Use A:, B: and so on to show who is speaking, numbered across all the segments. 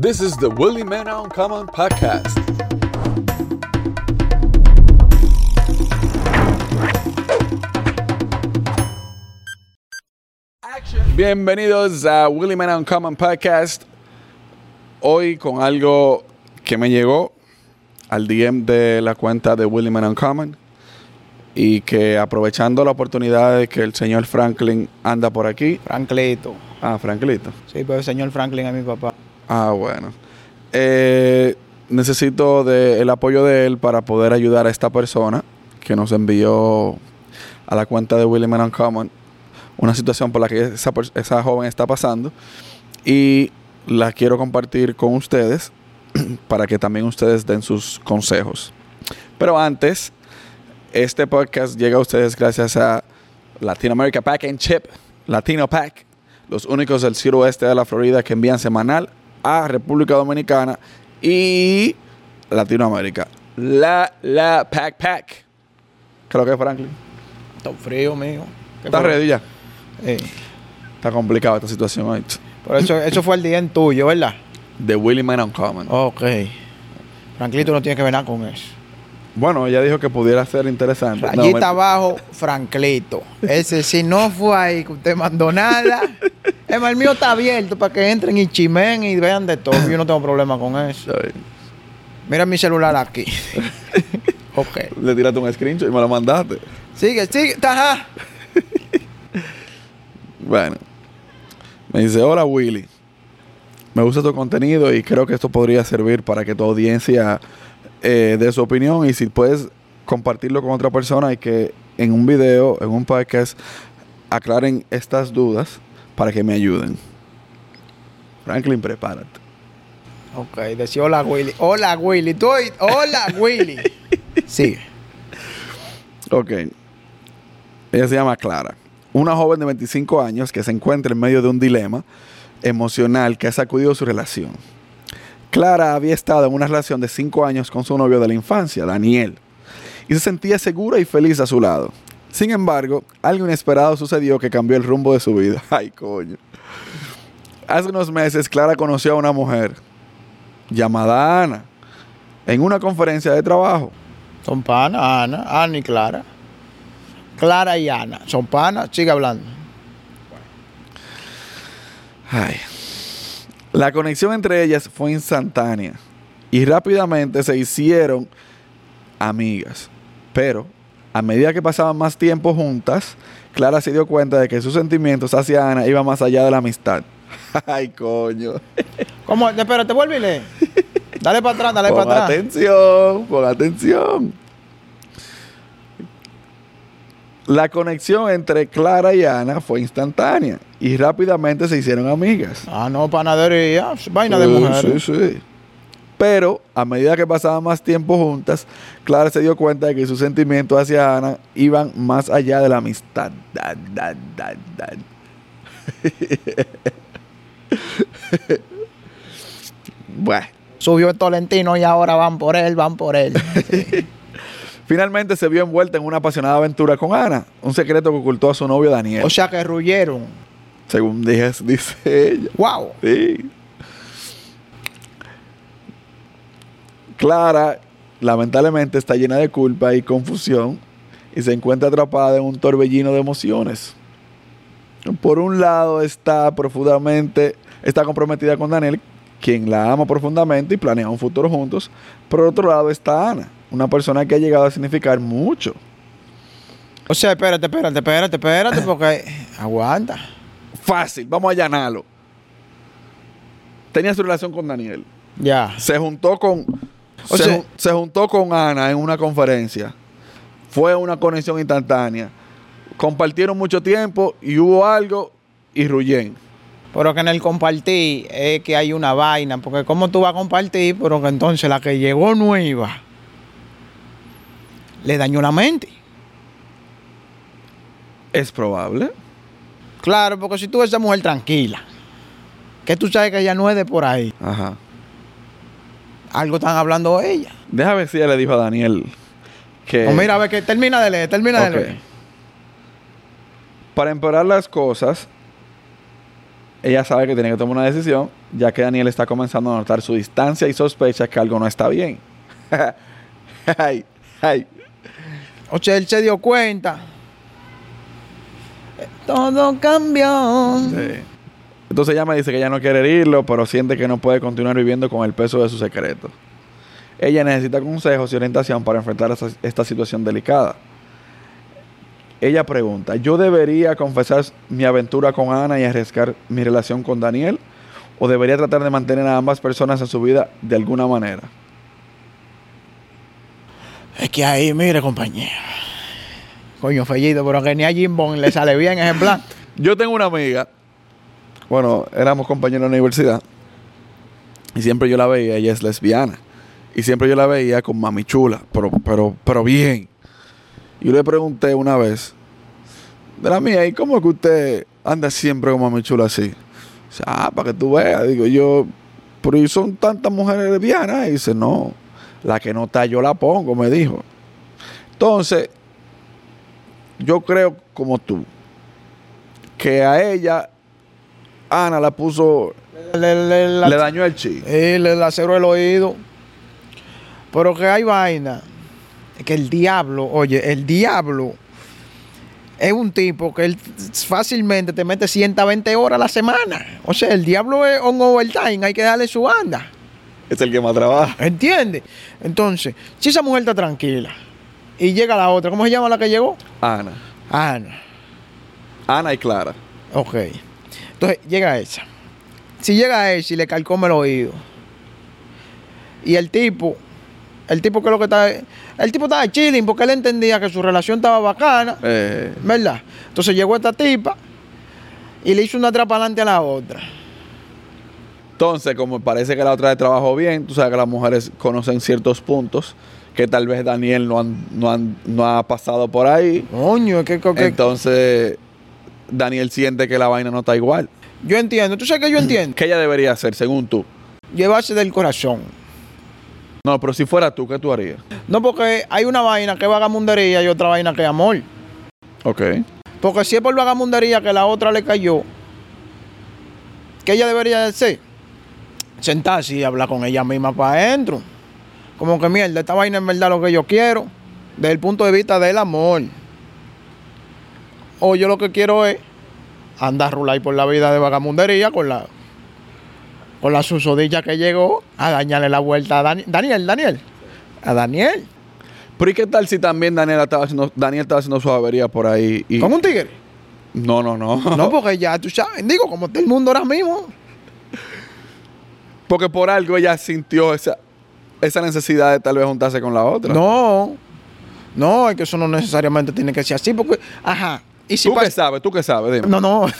A: This is the Willie Man Uncommon podcast. Bienvenidos a Willie Man Uncommon podcast. Hoy con algo que me llegó al DM de la cuenta de Willie Man Uncommon y que aprovechando la oportunidad de que el señor Franklin anda por aquí.
B: Franklito.
A: Ah, Franklito.
B: Sí, pero el señor Franklin es mi papá.
A: Ah, bueno. Eh, necesito el apoyo de él para poder ayudar a esta persona que nos envió a la cuenta de William Uncommon una situación por la que esa, esa joven está pasando y la quiero compartir con ustedes para que también ustedes den sus consejos. Pero antes, este podcast llega a ustedes gracias a Latino America Pack and Chip, Latino Pack, los únicos del suroeste de la Florida que envían semanal a República Dominicana y Latinoamérica. La, la Pack Pack. ¿Qué es lo que es, Franklin?
B: Está frío, mijo. ¿Qué
A: ¿Estás
B: fue?
A: ready ya? Está complicada esta situación hoy.
B: Por eso, eso fue el día en tuyo, ¿verdad?
A: De Willie Man Uncommon.
B: Ok. Franklito no tiene que ver nada con eso.
A: Bueno, ella dijo que pudiera ser interesante.
B: Rayita
A: me-
B: abajo, Franklito. Ese si no fue ahí que usted mandó nada. Es más, el mío está abierto para que entren y chimen y vean de todo. Yo no tengo problema con eso. Mira mi celular aquí. ok.
A: Le tiraste un screenshot y me lo mandaste.
B: Sigue, sigue. Ajá.
A: Bueno, me dice, hola Willy, me gusta tu contenido y creo que esto podría servir para que tu audiencia eh, dé su opinión y si puedes compartirlo con otra persona y que en un video, en un podcast, aclaren estas dudas para que me ayuden. Franklin, prepárate.
B: Ok, decía hola Willy. Hola Willy. Tú, hola Willy. Sigue.
A: Ok. Ella se llama Clara. Una joven de 25 años que se encuentra en medio de un dilema emocional que ha sacudido su relación. Clara había estado en una relación de 5 años con su novio de la infancia, Daniel, y se sentía segura y feliz a su lado. Sin embargo, algo inesperado sucedió que cambió el rumbo de su vida. Ay, coño. Hace unos meses, Clara conoció a una mujer llamada Ana en una conferencia de trabajo.
B: Son panas, Ana, Ana y Clara. Clara y Ana. Son panas, sigue hablando.
A: Ay. La conexión entre ellas fue instantánea y rápidamente se hicieron amigas. Pero a medida que pasaban más tiempo juntas, Clara se dio cuenta de que sus sentimientos hacia Ana iban más allá de la amistad. Ay, coño.
B: ¿Cómo? Espérate, lee. Dale para atrás, dale para atrás.
A: atención, pon atención. La conexión entre Clara y Ana fue instantánea y rápidamente se hicieron amigas.
B: Ah, no, panadería. Vaina de
A: Sí,
B: mujeres.
A: Sí, sí. Pero a medida que pasaban más tiempo juntas, Clara se dio cuenta de que sus sentimientos hacia Ana iban más allá de la amistad. Da, da, da, da. bueno,
B: Subió el Tolentino y ahora van por él, van por él.
A: finalmente se vio envuelta en una apasionada aventura con Ana, un secreto que ocultó a su novio Daniel.
B: o sea que ruyeron.
A: según dije- dice ella.
B: ¡Wow!
A: Sí. Clara, lamentablemente, está llena de culpa y confusión y se encuentra atrapada en un torbellino de emociones. Por un lado, está profundamente, está comprometida con Daniel, quien la ama profundamente y planea un futuro juntos. Por otro lado, está Ana, una persona que ha llegado a significar mucho.
B: O sea, espérate, espérate, espérate, espérate, porque. Aguanta.
A: Fácil, vamos a allanarlo. Tenía su relación con Daniel.
B: Ya.
A: se juntó con
B: O
A: se,
B: sea-
A: se juntó con Ana en una conferencia. Fue una conexión instantánea. Compartieron mucho tiempo y hubo algo y ruyen.
B: Pero que en el compartir es que hay una vaina. Porque ¿cómo tú vas a compartir? Pero que entonces la que llegó nueva le dañó la mente.
A: Es probable.
B: Claro, porque si tú ves a esa mujer tranquila, que tú sabes que ella no es de por ahí,
A: Ajá.
B: Algo están hablando ella.
A: Deja ver si ella le dijo a Daniel que
B: Pues mira, a ver que termina de leer, termina de leer.
A: para empeorar las cosas ella sabe que tiene que tomar una decisión, ya que Daniel está comenzando a notar su distancia y sospecha que algo no está bien. ay, ay.
B: O sea, él se dio cuenta. Todo cambió.
A: Sí. Entonces ella me dice que ella no quiere herirlo, pero siente que no puede continuar viviendo con el peso de sus secretos. Ella necesita consejos y orientación para enfrentar esta, esta situación delicada. Ella pregunta, ¿yo debería confesar mi aventura con Ana y arriesgar mi relación con Daniel? ¿O debería tratar de mantener a ambas personas en su vida de alguna manera?
B: Es que ahí, mire, compañero. Coño, fellito, pero que ni a Jim Bond le sale bien ese plan.
A: Yo tengo una amiga, bueno, éramos compañeros en la universidad, y siempre yo la veía, ella es lesbiana, y siempre yo la veía con mami chula, pero, pero, pero bien. Yo le pregunté una vez, de la mía, ¿y cómo es que usted anda siempre con mami chula así? Dice, ah, para que tú veas, digo yo, pero ¿y son tantas mujeres lesbianas? Y dice, no, la que no está yo la pongo, me dijo. Entonces, yo creo como tú, que a ella, Ana la puso,
B: Le, le- la-
A: le dañó el chi.
B: Eh, le laceró el oído. Pero que hay vaina. Es que el diablo, oye, el diablo es un tipo que él fácilmente te mete 120 horas a la semana. O sea, el diablo es on overtime, hay que darle su banda.
A: Es el que más trabaja.
B: ¿Entiendes? Entonces, si esa mujer está tranquila y llega la otra, ¿cómo se llama la que llegó?
A: Ana.
B: Ana.
A: Ana y Clara.
B: Ok. Entonces llega esa. Si llega esa y le calcome el oído. Y el tipo, el tipo que lo que está. El tipo estaba chilling porque él entendía que su relación estaba bacana.
A: Eh,
B: ¿Verdad? Entonces llegó esta tipa y le hizo una trapa adelante a la otra.
A: Entonces, como parece que la otra vez trabajó bien, tú sabes que las mujeres conocen ciertos puntos que tal vez Daniel no, han- no, han- no ha pasado por ahí.
B: Coño, que- que-
A: Entonces, Daniel siente que la vaina no está igual.
B: yo entiendo. ¿Tú sabes que yo entiendo?
A: ¿Qué ella debería hacer, según tú?
B: Llevarse del corazón.
A: No, pero si fuera tú, ¿qué tú harías?
B: No porque hay una vaina que es vagamundería y otra vaina que es amor.
A: Ok.
B: Porque si es por vagamundería que la otra le cayó, que ella debería hacer? Sentarse y hablar con ella misma para adentro. Como que mierda, esta vaina es verdad lo que yo quiero, desde el punto de vista del amor. O yo lo que quiero es andar a rular por la vida de vagamundería con la con la susodilla que llegó a dañarle la vuelta a Dani- Daniel, Daniel. A Daniel.
A: Pero ¿y qué tal si también Daniel estaba haciendo, Daniel estaba haciendo su avería por ahí? Y...
B: ¿Con un tigre?
A: No, no, no.
B: No, porque ya tú sabes, digo, como está el mundo ahora mismo.
A: Porque por algo ella sintió esa, esa necesidad de tal vez juntarse con la otra.
B: No, no, es que eso no necesariamente tiene que ser así, porque, ajá, y si
A: ¿Tú qué
B: pasa.
A: sabes? ¿Tú qué sabes? Dime.
B: No, no.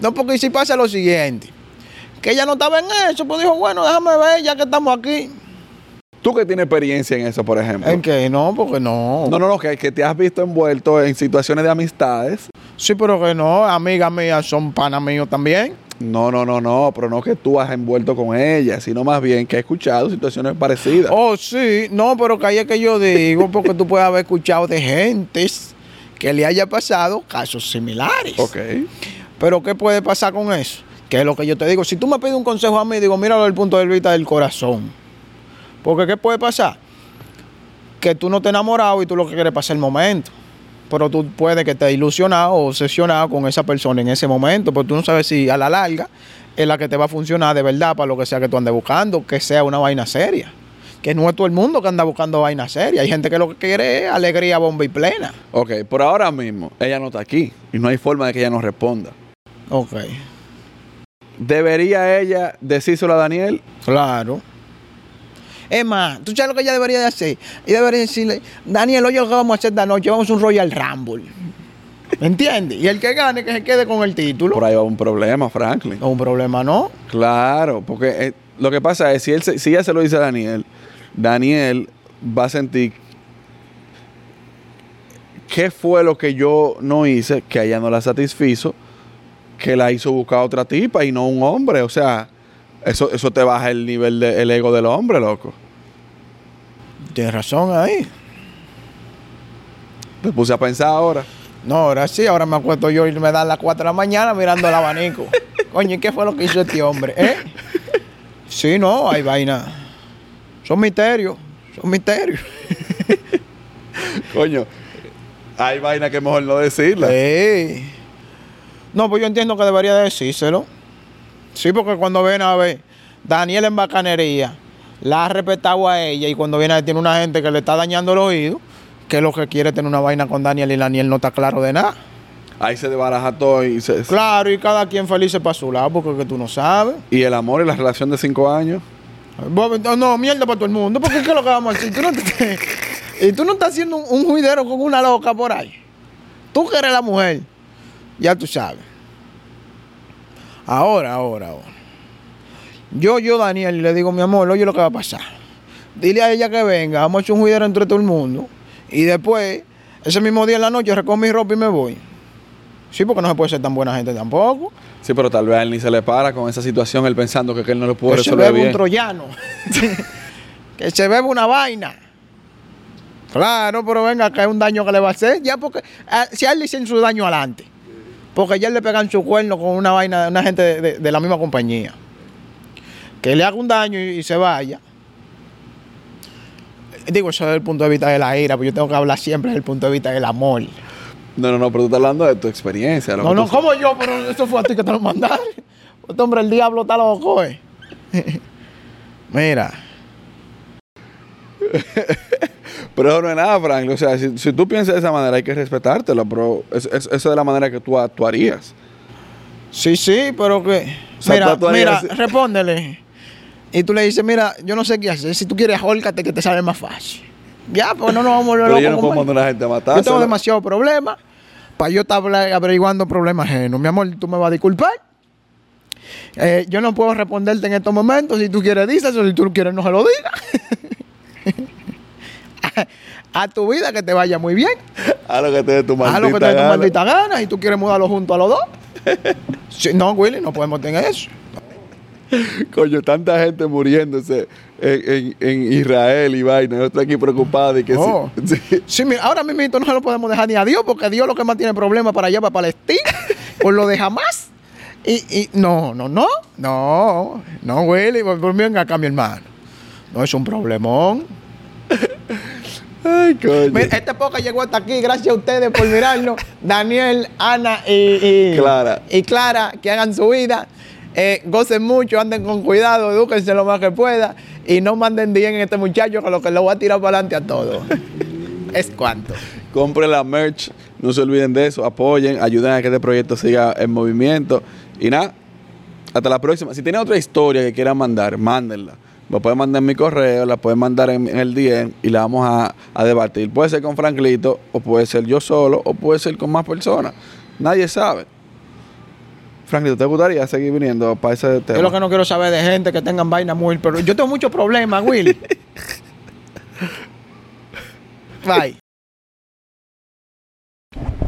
B: no, porque si pasa lo siguiente, que ella no estaba en eso, pues dijo, bueno, déjame ver, ya que estamos aquí.
A: ¿Tú que tienes experiencia en eso, por ejemplo?
B: ¿En qué? No, porque no.
A: No, no, no, que, que te has visto envuelto en situaciones de amistades.
B: Sí, pero que no, amigas mías son panas míos también.
A: No, no, no, no, pero no que tú has envuelto con ella, sino más bien que he escuchado situaciones parecidas.
B: Oh, sí, no, pero que ahí es que yo digo, porque tú puedes haber escuchado de gentes que le haya pasado casos similares.
A: Ok.
B: Pero ¿qué puede pasar con eso? Que es lo que yo te digo. Si tú me pides un consejo a mí, digo, míralo desde el punto de vista del corazón. Porque ¿qué puede pasar? Que tú no te enamorado y tú lo que quieres pasar el momento. Pero tú puedes que estés ilusionado o obsesionado con esa persona en ese momento. Porque tú no sabes si a la larga es la que te va a funcionar de verdad para lo que sea que tú andes buscando, que sea una vaina seria. Que no es todo el mundo que anda buscando vaina seria. Hay gente que lo que quiere es alegría, bomba y plena.
A: Ok, por ahora mismo, ella no está aquí y no hay forma de que ella nos responda.
B: Ok.
A: ¿Debería ella decírselo a Daniel?
B: Claro. Es más, ¿tú sabes lo que ella debería de hacer? Ella debería decirle, Daniel, oye, lo que vamos a hacer esta noche, vamos a un Royal Rumble. ¿Me entiendes? Y el que gane, que se quede con el título.
A: Por ahí va un problema, Franklin.
B: Un problema, ¿no?
A: Claro, porque eh, lo que pasa es, si, él se- si ella se lo dice a Daniel, Daniel va a sentir qué fue lo que yo no hice, que a ella no la satisfizo, que la hizo buscar a otra tipa y no un hombre. O sea, eso, eso te baja el nivel del ego del hombre, loco.
B: Tienes razón ahí.
A: Te puse a pensar ahora.
B: No, ahora sí, ahora me acuesto yo y me dan las 4 de la mañana mirando el abanico. Coño, ¿y qué fue lo que hizo este hombre? ¿Eh? Sí, no, hay vaina. Son misterios, son misterios.
A: Coño, hay vaina que es mejor no decirla.
B: Sí. No, pues yo entiendo que debería decírselo. Sí, porque cuando viene a ver Daniel en bacanería, la ha respetado a ella y cuando viene a ver tiene una gente que le está dañando el oído, que lo que quiere es tener una vaina con Daniel y Daniel no está claro de nada.
A: Ahí se desbaraja todo y se...
B: Claro, y cada quien feliz para su lado, porque es que tú no sabes.
A: Y el amor y la relación de cinco años.
B: No, mierda para todo el mundo, porque ¿qué es lo que vamos a decir? Tú no te- y tú no estás haciendo un, un juidero con una loca por ahí. Tú que eres la mujer, ya tú sabes. Ahora, ahora, ahora. Yo, yo, Daniel, le digo, mi amor, oye lo que va a pasar. Dile a ella que venga, vamos a hacer un juidero entre todo el mundo. Y después, ese mismo día en la noche, recojo mi ropa y me voy. Sí, porque no se puede ser tan buena gente tampoco.
A: Sí, pero tal vez a él ni se le para con esa situación, él pensando que, que él no lo puede
B: que se
A: resolver
B: bebe un troyano. que se bebe una vaina. Claro, pero venga, que es un daño que le va a hacer. Ya porque, ah, si a él le hicieron su daño adelante. Porque ya le pegan su cuerno con una vaina de una gente de, de- de la misma compañía. Que le haga un daño y, y se vaya. Digo, eso desde el punto de vista de la ira, porque yo tengo que hablar siempre desde el punto de vista del amor.
A: No, no, no, pero tú estás hablando de tu experiencia.
B: No, no, como yo, pero eso fue a ti que te lo mandaron. Este hombre, el diablo está loco, eh. Mira.
A: Pero eso no es nada, Frank. O sea, si, si tú piensas de esa manera, hay que respetártelo, pero es- es- esa es la manera que tú actuarías.
B: Sí, sí, pero que.
A: O sea,
B: mira, mira,
A: así.
B: respóndele. Y tú le dices, mira, yo no sé qué hacer. Si tú quieres, ahórcate que te sale más fácil. Ya, pues no nos vamos a volver
A: Pero yo no
B: locos,
A: puedo
B: compadre.
A: mandar a la gente a matar.
B: Yo tengo demasiados problemas para yo estar averiguando problemas ajenos. Mi amor, tú me vas a disculpar. Eh, yo no puedo responderte en estos momentos. Si tú quieres, díselo. Si tú quieres, no se lo digas. a, a tu vida que te vaya muy bien.
A: A lo que te dé tu maldita
B: Haz lo que te dé tu
A: gana.
B: maldita gana y tú quieres mudarlo junto a los dos. Sí, no, Willy, no podemos tener eso.
A: Coño, tanta gente muriéndose en, en- en Israel y vaina. Nosotros aquí preocupados y que
B: Oh.
A: sí. sí.
B: Sí, mira, ahora mismo no se lo podemos dejar ni a Dios, porque Dios lo que más tiene problemas para allá, para Palestina, por lo de jamás. Y, y no, no, no, no, no, Willy, por, por venga acá, mi hermano. No es un problemón.
A: Ay, coño.
B: Mira, este podcast llegó hasta aquí, gracias a ustedes por mirarnos. Daniel, Ana y, y-
A: Clara.
B: y Clara, que hagan su vida. Eh, gocen mucho, anden con cuidado, edúquense lo más que pueda y no manden bien en este muchacho que lo que lo va a tirar para adelante a todos. es cuanto.
A: Compren la merch, no se olviden de eso, apoyen, ayuden a que este proyecto siga en movimiento. Y nada, hasta la próxima. Si tienen otra historia que quieran mandar, mándenla. La pueden mandar en mi correo, la pueden mandar en, en el DM y la vamos a, a debatir. Puede ser con Franklito, o puede ser yo solo, o puede ser con más personas. Nadie sabe. Franklito, ¿te gustaría seguir viniendo para ese tema?
B: Yo lo que no quiero saber de gente que tengan vaina muy, pero yo tengo muchos problemas, Willy. Bye.